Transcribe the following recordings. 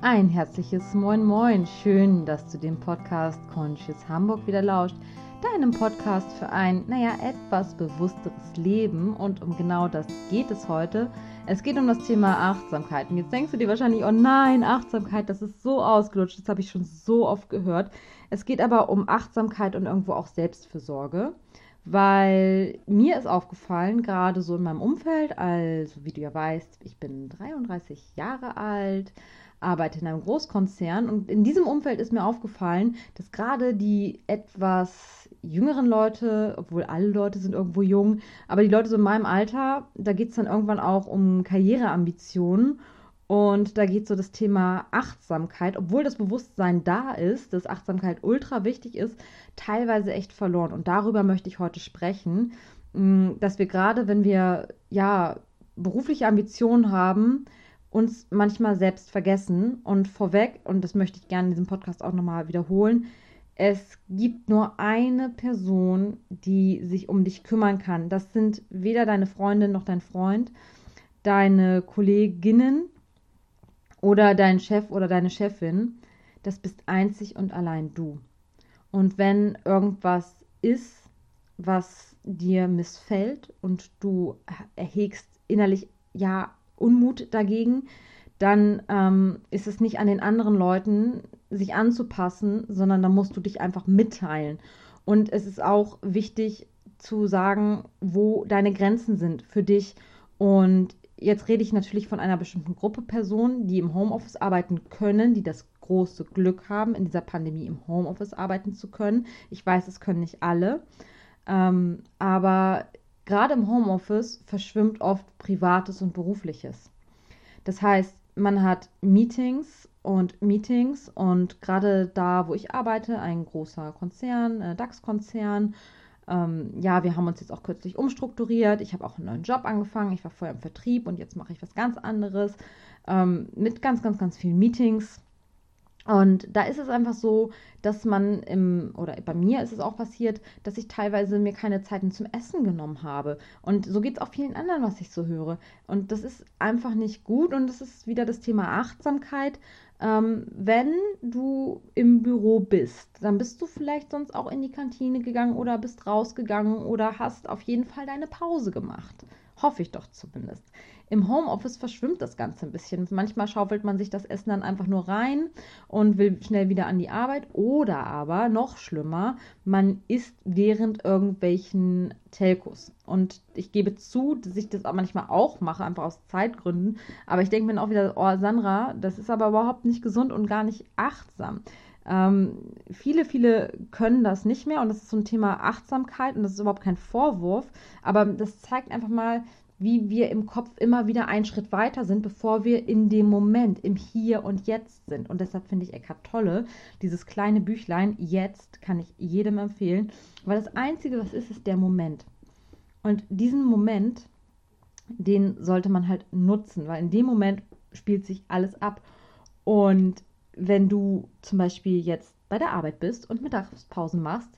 Ein herzliches Moin Moin. Schön, dass du dem Podcast Conscious Hamburg wieder lauscht. Deinem Podcast für ein, naja, etwas bewussteres Leben. Und um genau das geht es heute. Es geht um das Thema Achtsamkeit. Und jetzt denkst du dir wahrscheinlich, oh nein, Achtsamkeit, das ist so ausgelutscht. Das habe ich schon so oft gehört. Es geht aber um Achtsamkeit und irgendwo auch Selbstfürsorge weil mir ist aufgefallen, gerade so in meinem Umfeld, also wie du ja weißt, ich bin 33 Jahre alt, arbeite in einem Großkonzern und in diesem Umfeld ist mir aufgefallen, dass gerade die etwas jüngeren Leute, obwohl alle Leute sind irgendwo jung, aber die Leute so in meinem Alter, da geht es dann irgendwann auch um Karriereambitionen und da geht so das Thema Achtsamkeit, obwohl das Bewusstsein da ist, dass Achtsamkeit ultra wichtig ist, teilweise echt verloren. Und darüber möchte ich heute sprechen, mm, dass wir gerade, wenn wir ja berufliche Ambitionen haben, uns manchmal selbst vergessen. Und vorweg, und das möchte ich gerne in diesem Podcast auch nochmal wiederholen, es gibt nur eine Person, die sich um dich kümmern kann. Das sind weder deine Freundin noch dein Freund, deine Kolleginnen oder dein Chef oder deine Chefin. Das bist einzig und allein du. Und wenn irgendwas ist, was dir missfällt und du erhegst innerlich ja Unmut dagegen, dann ähm, ist es nicht an den anderen Leuten, sich anzupassen, sondern da musst du dich einfach mitteilen. Und es ist auch wichtig zu sagen, wo deine Grenzen sind für dich. Und jetzt rede ich natürlich von einer bestimmten Gruppe Personen, die im Homeoffice arbeiten können, die das große Glück haben, in dieser Pandemie im Homeoffice arbeiten zu können. Ich weiß, es können nicht alle. Ähm, aber gerade im Homeoffice verschwimmt oft Privates und Berufliches. Das heißt, man hat Meetings und Meetings und gerade da, wo ich arbeite, ein großer Konzern, äh, DAX-Konzern, ähm, ja, wir haben uns jetzt auch kürzlich umstrukturiert. Ich habe auch einen neuen Job angefangen. Ich war vorher im Vertrieb und jetzt mache ich was ganz anderes ähm, mit ganz, ganz, ganz vielen Meetings. Und da ist es einfach so, dass man im, oder bei mir ist es auch passiert, dass ich teilweise mir keine Zeiten zum Essen genommen habe. Und so geht es auch vielen anderen, was ich so höre. Und das ist einfach nicht gut. Und das ist wieder das Thema Achtsamkeit. Ähm, wenn du im Büro bist, dann bist du vielleicht sonst auch in die Kantine gegangen oder bist rausgegangen oder hast auf jeden Fall deine Pause gemacht. Hoffe ich doch zumindest. Im Homeoffice verschwimmt das Ganze ein bisschen. Manchmal schaufelt man sich das Essen dann einfach nur rein und will schnell wieder an die Arbeit. Oder aber, noch schlimmer, man isst während irgendwelchen Telcos. Und ich gebe zu, dass ich das manchmal auch mache, einfach aus Zeitgründen. Aber ich denke mir auch wieder, oh Sandra, das ist aber überhaupt nicht gesund und gar nicht achtsam. Ähm, viele, viele können das nicht mehr und das ist so ein Thema Achtsamkeit und das ist überhaupt kein Vorwurf, aber das zeigt einfach mal, wie wir im Kopf immer wieder einen Schritt weiter sind, bevor wir in dem Moment, im Hier und Jetzt sind. Und deshalb finde ich Eckhart Tolle, dieses kleine Büchlein, jetzt kann ich jedem empfehlen, weil das Einzige, was ist, ist der Moment. Und diesen Moment, den sollte man halt nutzen, weil in dem Moment spielt sich alles ab. Und wenn du zum Beispiel jetzt bei der Arbeit bist und Mittagspausen machst,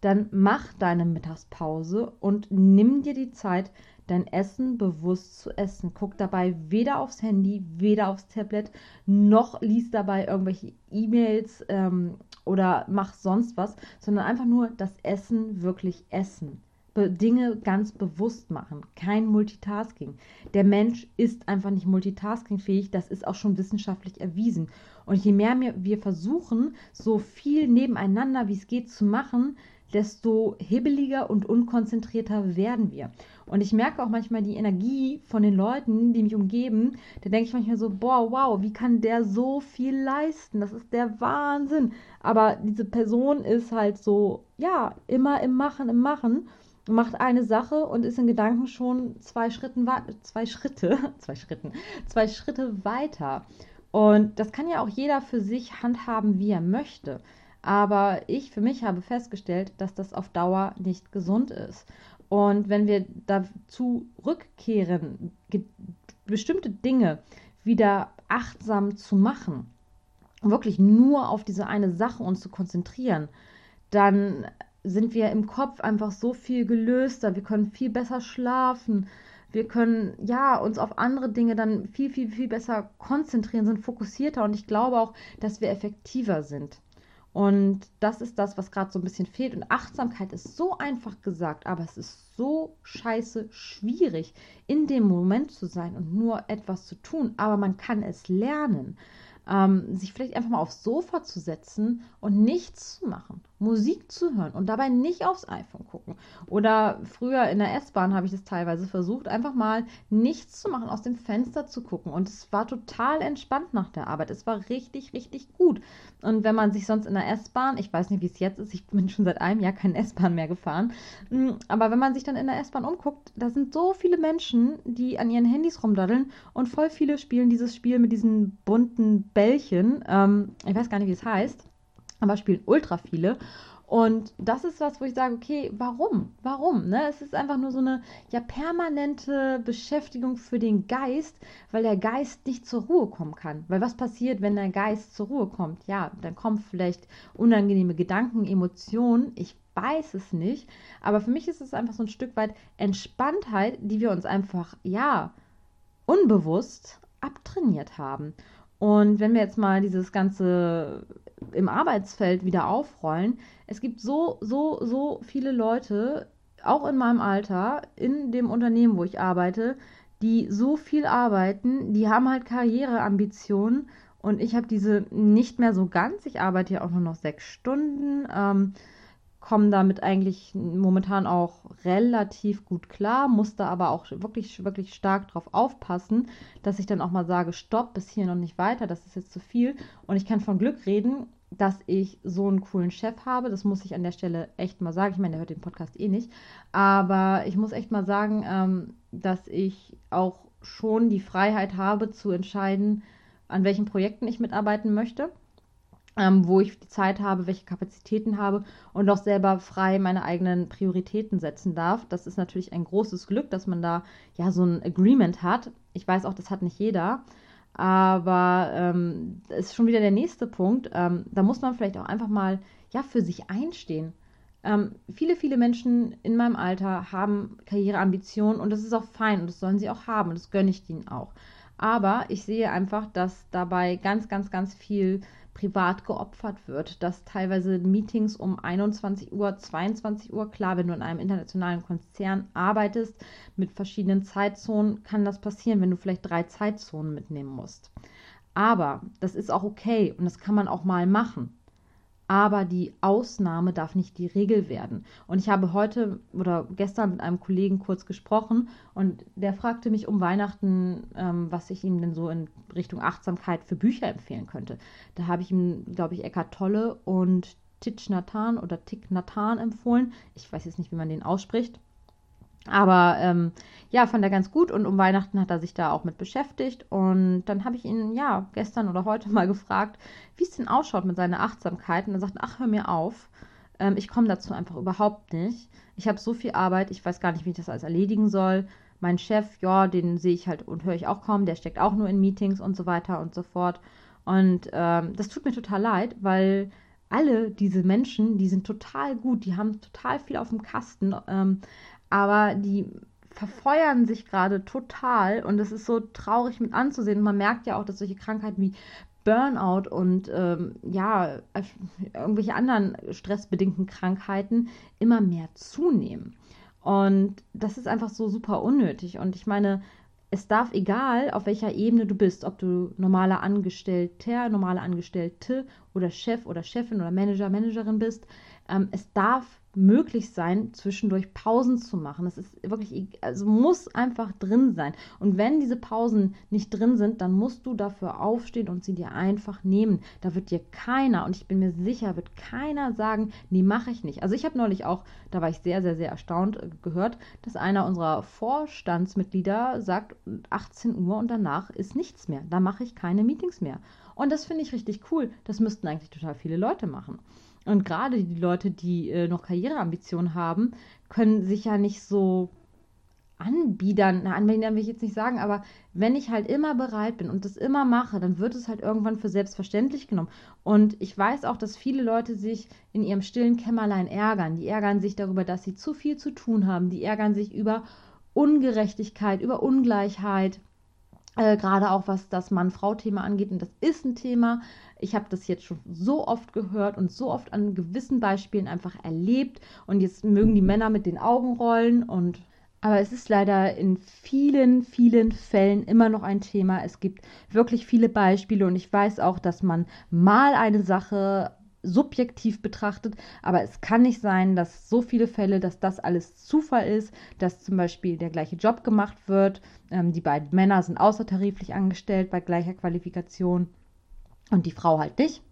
dann mach deine Mittagspause und nimm dir die Zeit, dein Essen bewusst zu essen. Guck dabei weder aufs Handy, weder aufs Tablet, noch liest dabei irgendwelche E-Mails ähm, oder mach sonst was, sondern einfach nur das Essen wirklich essen. Dinge ganz bewusst machen, kein Multitasking. Der Mensch ist einfach nicht multitaskingfähig, das ist auch schon wissenschaftlich erwiesen. Und je mehr wir versuchen, so viel nebeneinander wie es geht zu machen, desto hibbeliger und unkonzentrierter werden wir. Und ich merke auch manchmal die Energie von den Leuten, die mich umgeben. Da denke ich manchmal so, boah, wow, wie kann der so viel leisten? Das ist der Wahnsinn. Aber diese Person ist halt so, ja, immer im Machen, im Machen macht eine Sache und ist in Gedanken schon zwei Schritten zwei Schritte, zwei Schritten, zwei Schritte weiter. Und das kann ja auch jeder für sich handhaben, wie er möchte. Aber ich für mich habe festgestellt, dass das auf Dauer nicht gesund ist. Und wenn wir dazu rückkehren, bestimmte Dinge wieder achtsam zu machen, wirklich nur auf diese eine Sache uns zu konzentrieren, dann sind wir im Kopf einfach so viel gelöster, wir können viel besser schlafen, Wir können ja uns auf andere Dinge dann viel, viel, viel besser konzentrieren, sind fokussierter und ich glaube auch, dass wir effektiver sind. Und das ist das, was gerade so ein bisschen fehlt. Und Achtsamkeit ist so einfach gesagt, aber es ist so scheiße schwierig, in dem Moment zu sein und nur etwas zu tun. Aber man kann es lernen ähm, sich vielleicht einfach mal aufs Sofa zu setzen und nichts zu machen, Musik zu hören und dabei nicht aufs iPhone gucken. Oder früher in der S-Bahn habe ich das teilweise versucht, einfach mal nichts zu machen, aus dem Fenster zu gucken. Und es war total entspannt nach der Arbeit. Es war richtig, richtig gut. Und wenn man sich sonst in der S-Bahn, ich weiß nicht, wie es jetzt ist, ich bin schon seit einem Jahr kein S-Bahn mehr gefahren, hm, aber wenn man sich dann in der S-Bahn umguckt, da sind so viele Menschen, die an ihren Handys rumdaddeln und voll viele spielen dieses Spiel mit diesen bunten Bällchen. Ähm, ich weiß gar nicht, wie es heißt, aber spielen ultra viele. Und das ist was, wo ich sage, okay, warum? Warum? Ne? Es ist einfach nur so eine ja permanente Beschäftigung für den Geist, weil der Geist nicht zur Ruhe kommen kann. Weil was passiert, wenn der Geist zur Ruhe kommt? Ja, dann kommen vielleicht unangenehme Gedanken, Emotionen. Ich weiß es nicht. Aber für mich ist es einfach so ein Stück weit Entspanntheit, die wir uns einfach, ja, unbewusst abtrainiert haben. Und wenn wir jetzt mal dieses Ganze im Arbeitsfeld wieder aufrollen, es gibt so, so, so viele Leute, auch in meinem Alter, in dem Unternehmen, wo ich arbeite, die so viel arbeiten, die haben halt Karriereambitionen und ich habe diese nicht mehr so ganz. Ich arbeite ja auch nur noch sechs Stunden. Ähm, komme damit eigentlich momentan auch relativ gut klar, muss da aber auch wirklich, wirklich stark drauf aufpassen, dass ich dann auch mal sage, stopp, bis hier noch nicht weiter, das ist jetzt zu viel. Und ich kann von Glück reden, dass ich so einen coolen Chef habe. Das muss ich an der Stelle echt mal sagen. Ich meine, der hört den Podcast eh nicht. Aber ich muss echt mal sagen, ähm, dass ich auch schon die Freiheit habe zu entscheiden, an welchen Projekten ich mitarbeiten möchte ähm, wo ich die Zeit habe, welche Kapazitäten habe und auch selber frei meine eigenen Prioritäten setzen darf. Das ist natürlich ein großes Glück, dass man da ja so ein Agreement hat. Ich weiß auch, das hat nicht jeder. Aber ähm, ist schon wieder der nächste Punkt. Ähm, da muss man vielleicht auch einfach mal ja für sich einstehen. Ähm, viele, viele Menschen in meinem Alter haben Karriereambitionen und das ist auch fein und das sollen sie auch haben und das gönne ich ihnen auch. Aber ich sehe einfach, dass dabei ganz, ganz, ganz viel privat geopfert wird, dass teilweise Meetings um 21 Uhr, 22 Uhr, klar, wenn du in einem internationalen Konzern arbeitest mit verschiedenen Zeitzonen, kann das passieren, wenn du vielleicht drei Zeitzonen mitnehmen musst. Aber das ist auch okay und das kann man auch mal machen aber die Ausnahme darf nicht die Regel werden. Und ich habe heute oder gestern mit einem Kollegen kurz gesprochen und der fragte mich um Weihnachten, ähm, was ich ihm denn so in Richtung Achtsamkeit für Bücher empfehlen könnte. Da habe ich ihm, glaube ich, Eckart Tolle und Titch Nathan oder Tick Nathan empfohlen. Ich weiß jetzt nicht, wie man den ausspricht. Aber ähm, ja, fand er ganz gut und um Weihnachten hat er sich da auch mit beschäftigt. Und dann habe ich ihn ja gestern oder heute mal gefragt, wie es denn ausschaut mit seiner Achtsamkeit. Und er sagt, ach, hör mir auf. Ähm, ich komme dazu einfach überhaupt nicht. Ich habe so viel Arbeit, ich weiß gar nicht, wie ich das alles erledigen soll. Mein Chef, ja, den sehe ich halt und höre ich auch kaum, der steckt auch nur in Meetings und so weiter und so fort. Und ähm, das tut mir total leid, weil alle diese Menschen, die sind total gut, die haben total viel auf dem Kasten. Ähm, aber die verfeuern sich gerade total und es ist so traurig mit anzusehen. Und man merkt ja auch, dass solche Krankheiten wie Burnout und ähm, ja, irgendwelche anderen stressbedingten Krankheiten immer mehr zunehmen. Und das ist einfach so super unnötig. Und ich meine, es darf egal, auf welcher Ebene du bist, ob du normaler Angestellter, normale Angestellte oder Chef oder Chefin oder Manager, Managerin bist, ähm, es darf möglich sein, zwischendurch Pausen zu machen. Das ist wirklich, also muss einfach drin sein. Und wenn diese Pausen nicht drin sind, dann musst du dafür aufstehen und sie dir einfach nehmen. Da wird dir keiner, und ich bin mir sicher, wird keiner sagen, nee, mache ich nicht. Also ich habe neulich auch, da war ich sehr, sehr, sehr erstaunt äh, gehört, dass einer unserer Vorstandsmitglieder sagt, 18 Uhr und danach ist nichts mehr. Da mache ich keine Meetings mehr. Und das finde ich richtig cool. Das müssten eigentlich total viele Leute machen. Und gerade die Leute, die äh, noch Karriereambitionen haben, können sich ja nicht so anbiedern. Na, anbiedern will ich jetzt nicht sagen, aber wenn ich halt immer bereit bin und das immer mache, dann wird es halt irgendwann für selbstverständlich genommen. Und ich weiß auch, dass viele Leute sich in ihrem stillen Kämmerlein ärgern. Die ärgern sich darüber, dass sie zu viel zu tun haben. Die ärgern sich über Ungerechtigkeit, über Ungleichheit, äh, gerade auch was das Mann-Frau-Thema angeht. Und das ist ein Thema. Ich habe das jetzt schon so oft gehört und so oft an gewissen Beispielen einfach erlebt. Und jetzt mögen die Männer mit den Augen rollen und aber es ist leider in vielen, vielen Fällen immer noch ein Thema. Es gibt wirklich viele Beispiele und ich weiß auch, dass man mal eine Sache subjektiv betrachtet, aber es kann nicht sein, dass so viele Fälle, dass das alles Zufall ist, dass zum Beispiel der gleiche Job gemacht wird, ähm, die beiden Männer sind außertariflich angestellt bei gleicher Qualifikation und die Frau halt nicht.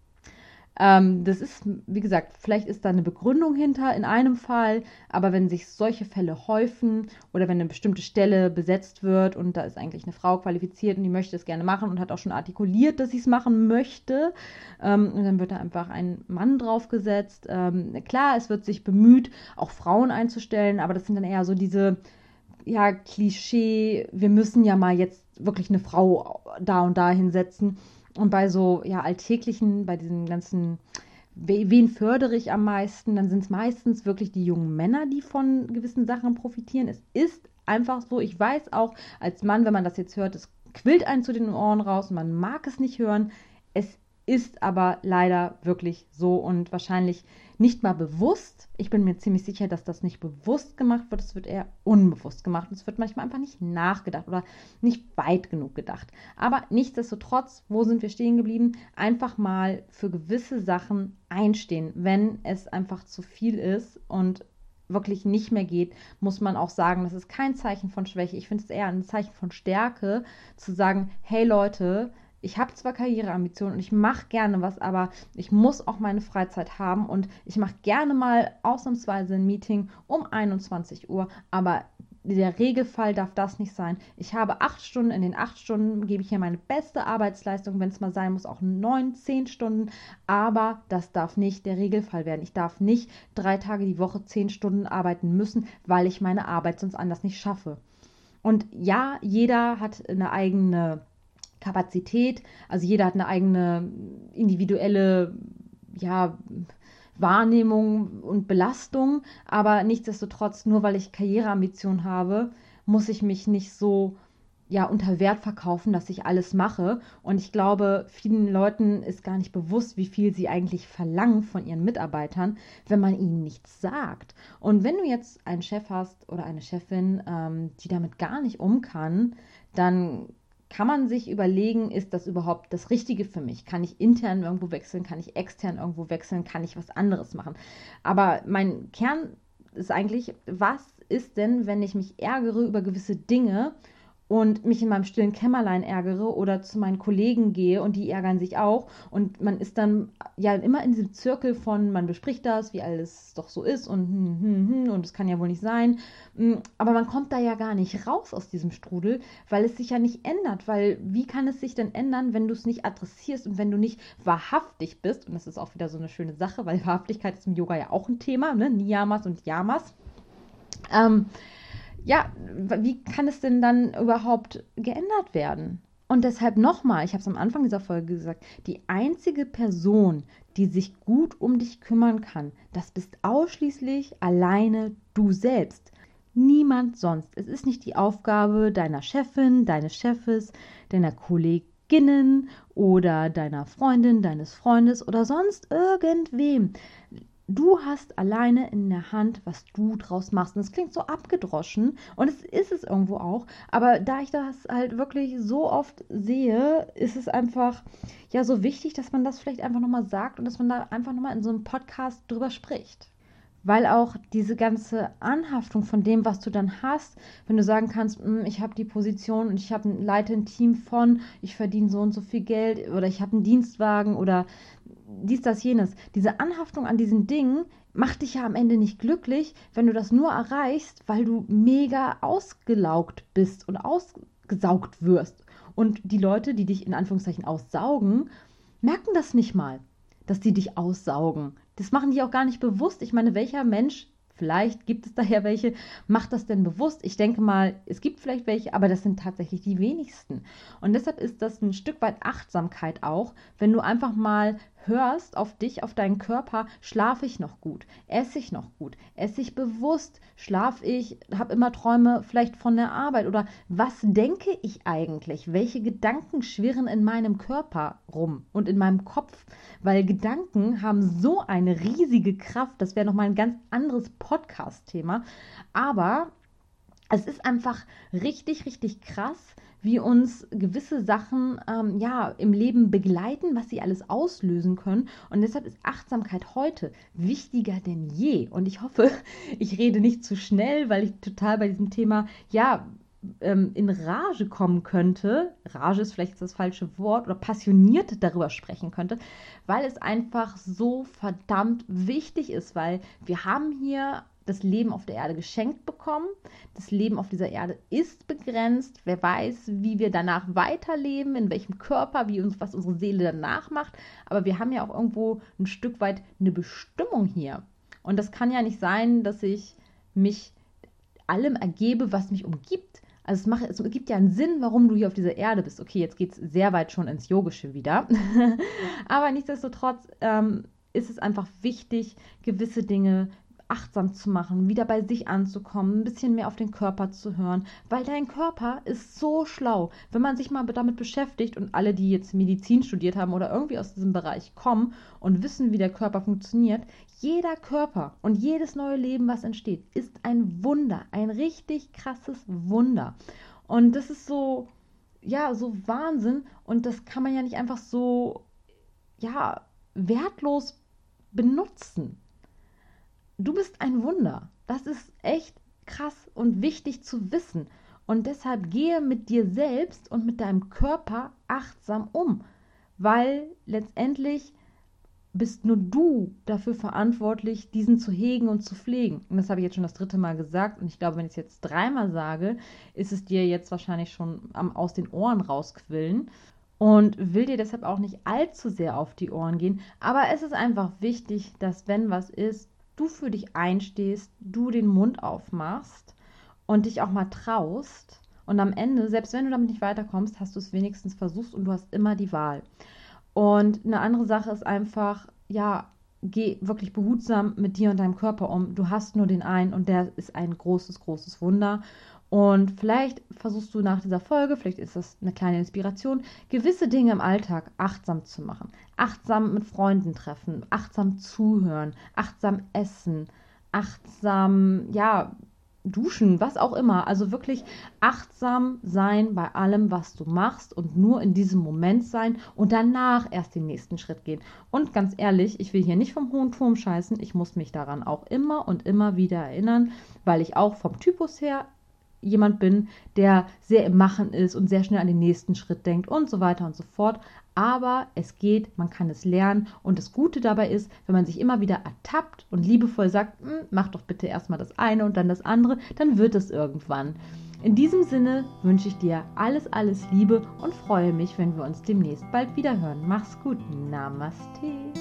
Ähm, das ist, wie gesagt, vielleicht ist da eine Begründung hinter in einem Fall, aber wenn sich solche Fälle häufen oder wenn eine bestimmte Stelle besetzt wird und da ist eigentlich eine Frau qualifiziert und die möchte es gerne machen und hat auch schon artikuliert, dass sie es machen möchte, ähm, und dann wird da einfach ein Mann draufgesetzt. Ähm, klar, es wird sich bemüht, auch Frauen einzustellen, aber das sind dann eher so diese ja, Klischee, wir müssen ja mal jetzt wirklich eine Frau da und da hinsetzen. Und bei so ja, alltäglichen, bei diesen ganzen, wen fördere ich am meisten, dann sind es meistens wirklich die jungen Männer, die von gewissen Sachen profitieren. Es ist einfach so, ich weiß auch als Mann, wenn man das jetzt hört, es quillt einen zu den Ohren raus man mag es nicht hören. Es ist aber leider wirklich so und wahrscheinlich nicht mal bewusst. Ich bin mir ziemlich sicher, dass das nicht bewusst gemacht wird. Es wird eher unbewusst gemacht. Und es wird manchmal einfach nicht nachgedacht oder nicht weit genug gedacht. Aber nichtsdestotrotz, wo sind wir stehen geblieben? Einfach mal für gewisse Sachen einstehen. Wenn es einfach zu viel ist und wirklich nicht mehr geht, muss man auch sagen, das ist kein Zeichen von Schwäche. Ich finde es eher ein Zeichen von Stärke, zu sagen, hey Leute, ich habe zwar Karriereambitionen und ich mache gerne was, aber ich muss auch meine Freizeit haben und ich mache gerne mal ausnahmsweise ein Meeting um 21 Uhr, aber der Regelfall darf das nicht sein. Ich habe acht Stunden, in den acht Stunden gebe ich hier meine beste Arbeitsleistung, wenn es mal sein muss, auch neun, zehn Stunden, aber das darf nicht der Regelfall werden. Ich darf nicht drei Tage die Woche zehn Stunden arbeiten müssen, weil ich meine Arbeit sonst anders nicht schaffe. Und ja, jeder hat eine eigene Kapazität. Also jeder hat eine eigene individuelle ja, Wahrnehmung und Belastung, aber nichtsdestotrotz, nur weil ich Karriereambitionen habe, muss ich mich nicht so ja unter Wert verkaufen, dass ich alles mache. Und ich glaube, vielen Leuten ist gar nicht bewusst, wie viel sie eigentlich verlangen von ihren Mitarbeitern, wenn man ihnen nichts sagt. Und wenn du jetzt einen Chef hast oder eine Chefin, ähm, die damit gar nicht um kann, dann kann man sich überlegen, ist das überhaupt das Richtige für mich? Kann ich intern irgendwo wechseln? Kann ich extern irgendwo wechseln? Kann ich was anderes machen? Aber mein Kern ist eigentlich, was ist denn, wenn ich mich ärgere über gewisse Dinge und mich in meinem stillen Kämmerlein ärgere oder zu meinen Kollegen gehe und die ärgern sich auch und man ist dann ja immer in diesem Zirkel von man bespricht das, wie alles doch so ist und hm, hm, hm, und es kann ja wohl nicht sein, hm, aber man kommt da ja gar nicht raus aus diesem Strudel, weil es sich ja nicht ändert, weil wie kann es sich denn ändern, wenn du es nicht adressierst und wenn du nicht wahrhaftig bist und das ist auch wieder so eine schöne Sache, weil Wahrhaftigkeit ist im Yoga ja auch ein Thema, ne? Niyamas und Yamas. Ähm, ja, wie kann es denn dann überhaupt geändert werden? Und deshalb nochmal, ich habe es am Anfang dieser Folge gesagt, die einzige Person, die sich gut um dich kümmern kann, das bist ausschließlich alleine du selbst. Niemand sonst. Es ist nicht die Aufgabe deiner Chefin, deines Chefes, deiner Kolleginnen oder deiner Freundin, deines Freundes oder sonst irgendwem. Du hast alleine in der Hand, was du draus machst. Und es klingt so abgedroschen und es ist es irgendwo auch. Aber da ich das halt wirklich so oft sehe, ist es einfach ja so wichtig, dass man das vielleicht einfach nochmal sagt und dass man da einfach nochmal in so einem Podcast drüber spricht. Weil auch diese ganze Anhaftung von dem, was du dann hast, wenn du sagen kannst, hm, ich habe die Position und ich habe ein leite ein Team von, ich verdiene so und so viel Geld oder ich habe einen Dienstwagen oder dies, das, jenes. Diese Anhaftung an diesen Dingen macht dich ja am Ende nicht glücklich, wenn du das nur erreichst, weil du mega ausgelaugt bist und ausgesaugt wirst. Und die Leute, die dich in Anführungszeichen aussaugen, merken das nicht mal, dass die dich aussaugen. Das machen die auch gar nicht bewusst. Ich meine, welcher Mensch Vielleicht gibt es daher welche. Macht das denn bewusst? Ich denke mal, es gibt vielleicht welche, aber das sind tatsächlich die wenigsten. Und deshalb ist das ein Stück weit Achtsamkeit auch, wenn du einfach mal hörst auf dich, auf deinen Körper, schlafe ich noch gut, esse ich noch gut, esse ich bewusst, schlafe ich, habe immer Träume vielleicht von der Arbeit oder was denke ich eigentlich? Welche Gedanken schwirren in meinem Körper rum und in meinem Kopf? Weil Gedanken haben so eine riesige Kraft, das wäre nochmal ein ganz anderes Podcast-Thema, aber es ist einfach richtig, richtig krass, wie uns gewisse Sachen ähm, ja im Leben begleiten, was sie alles auslösen können. Und deshalb ist Achtsamkeit heute wichtiger denn je. Und ich hoffe, ich rede nicht zu schnell, weil ich total bei diesem Thema ja ähm, in Rage kommen könnte. Rage ist vielleicht das falsche Wort oder passioniert darüber sprechen könnte, weil es einfach so verdammt wichtig ist, weil wir haben hier das Leben auf der Erde geschenkt bekommen. Das Leben auf dieser Erde ist begrenzt. Wer weiß, wie wir danach weiterleben, in welchem Körper, wie uns, was unsere Seele danach macht. Aber wir haben ja auch irgendwo ein Stück weit eine Bestimmung hier. Und das kann ja nicht sein, dass ich mich allem ergebe, was mich umgibt. Also es, macht, es gibt ja einen Sinn, warum du hier auf dieser Erde bist. Okay, jetzt geht es sehr weit schon ins Yogische wieder. Aber nichtsdestotrotz ähm, ist es einfach wichtig, gewisse Dinge achtsam zu machen, wieder bei sich anzukommen, ein bisschen mehr auf den Körper zu hören, weil dein Körper ist so schlau. Wenn man sich mal damit beschäftigt und alle, die jetzt Medizin studiert haben oder irgendwie aus diesem Bereich kommen und wissen, wie der Körper funktioniert, jeder Körper und jedes neue Leben, was entsteht, ist ein Wunder, ein richtig krasses Wunder. Und das ist so, ja, so Wahnsinn und das kann man ja nicht einfach so, ja, wertlos benutzen du bist ein Wunder. Das ist echt krass und wichtig zu wissen. Und deshalb gehe mit dir selbst und mit deinem Körper achtsam um, weil letztendlich bist nur du dafür verantwortlich, diesen zu hegen und zu pflegen. Und das habe ich jetzt schon das dritte Mal gesagt. Und ich glaube, wenn ich es jetzt dreimal sage, ist es dir jetzt wahrscheinlich schon am, aus den Ohren rausquillen. Und will dir deshalb auch nicht allzu sehr auf die Ohren gehen. Aber es ist einfach wichtig, dass wenn was ist, du für dich einstehst, du den Mund aufmachst und dich auch mal traust. Und am Ende, selbst wenn du damit nicht weiterkommst, hast du es wenigstens versucht und du hast immer die Wahl. Und eine andere Sache ist einfach, ja, geh wirklich behutsam mit dir und deinem Körper um. Du hast nur den einen und der ist ein großes, großes Wunder. Und vielleicht versuchst du nach dieser Folge, vielleicht ist das eine kleine Inspiration, gewisse Dinge im Alltag achtsam zu machen. Achtsam mit Freunden treffen, achtsam zuhören, achtsam essen, achtsam, ja, duschen, was auch immer. Also wirklich achtsam sein bei allem, was du machst und nur in diesem Moment sein und danach erst den nächsten Schritt gehen. Und ganz ehrlich, ich will hier nicht vom hohen Turm scheißen. Ich muss mich daran auch immer und immer wieder erinnern, weil ich auch vom Typus her jemand bin, der sehr im Machen ist und sehr schnell an den nächsten Schritt denkt und so weiter und so fort. Aber es geht, man kann es lernen und das Gute dabei ist, wenn man sich immer wieder ertappt und liebevoll sagt, hm, mach doch bitte erstmal das eine und dann das andere, dann wird es irgendwann. In diesem Sinne wünsche ich dir alles, alles Liebe und freue mich, wenn wir uns demnächst bald wieder hören. Mach's gut. Namaste.